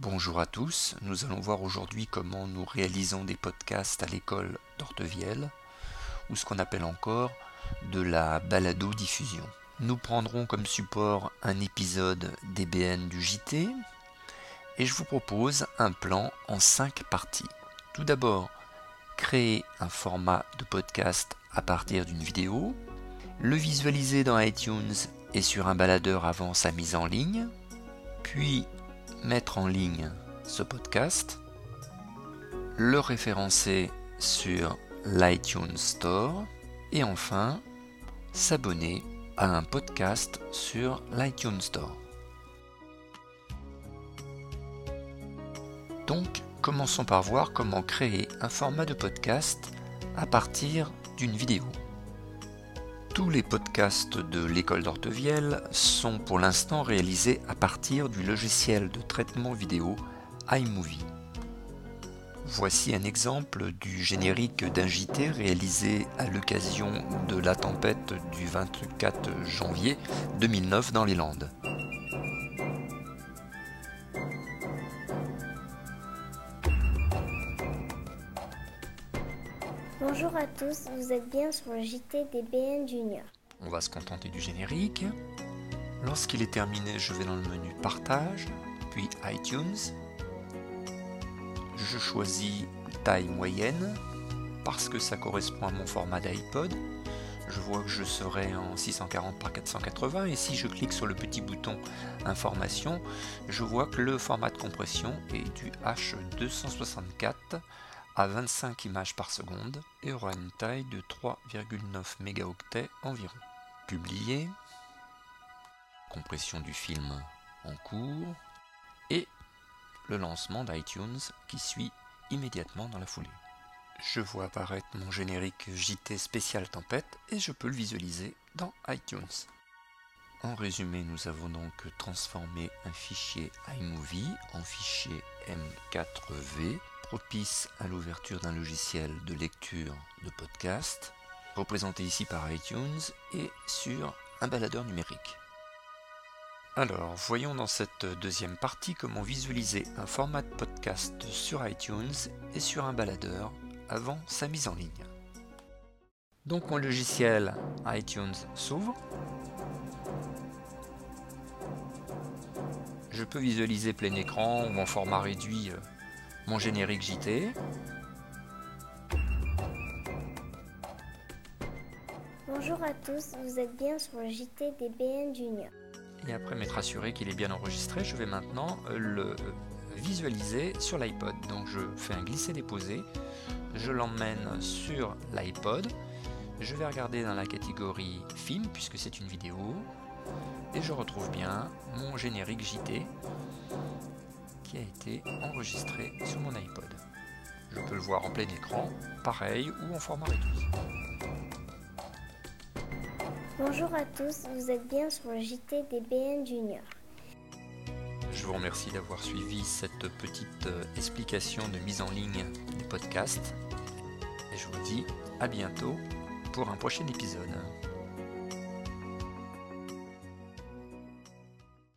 Bonjour à tous, nous allons voir aujourd'hui comment nous réalisons des podcasts à l'école d'Ortevielle, ou ce qu'on appelle encore de la balado-diffusion. Nous prendrons comme support un épisode DBN du JT, et je vous propose un plan en cinq parties. Tout d'abord, créer un format de podcast à partir d'une vidéo, le visualiser dans iTunes et sur un baladeur avant sa mise en ligne, puis mettre en ligne ce podcast, le référencer sur l'iTunes Store et enfin s'abonner à un podcast sur l'iTunes Store. Donc, commençons par voir comment créer un format de podcast à partir d'une vidéo. Tous les podcasts de l'école d'Ortevielle sont pour l'instant réalisés à partir du logiciel de traitement vidéo iMovie. Voici un exemple du générique d'un JT réalisé à l'occasion de la tempête du 24 janvier 2009 dans les Landes. Bonjour à tous, vous êtes bien sur le JT des BN Junior. On va se contenter du générique. Lorsqu'il est terminé, je vais dans le menu Partage, puis iTunes. Je choisis taille moyenne parce que ça correspond à mon format d'iPod. Je vois que je serai en 640 par 480 et si je clique sur le petit bouton Information, je vois que le format de compression est du H264 à 25 images par seconde et aura une taille de 3,9 mégaoctets environ. Publié, compression du film en cours et le lancement d'iTunes qui suit immédiatement dans la foulée. Je vois apparaître mon générique JT spécial tempête et je peux le visualiser dans iTunes. En résumé, nous avons donc transformé un fichier iMovie en fichier M4V propice à l'ouverture d'un logiciel de lecture de podcast, représenté ici par iTunes et sur un baladeur numérique. Alors, voyons dans cette deuxième partie comment visualiser un format de podcast sur iTunes et sur un baladeur avant sa mise en ligne. Donc mon logiciel iTunes s'ouvre. Je peux visualiser plein écran ou en format réduit euh, mon générique JT. Bonjour à tous, vous êtes bien sur le JT des BN Junior. Et après m'être assuré qu'il est bien enregistré, je vais maintenant euh, le visualiser sur l'iPod. Donc je fais un glisser-déposer, je l'emmène sur l'iPod, je vais regarder dans la catégorie film puisque c'est une vidéo, et je retrouve bien mon générique JT qui a été enregistré sur mon iPod. Je peux le voir en plein écran, pareil, ou en format réduit. Bonjour à tous, vous êtes bien sur le JT des BN Junior. Je vous remercie d'avoir suivi cette petite euh, explication de mise en ligne des podcasts. Et je vous dis à bientôt pour un prochain épisode.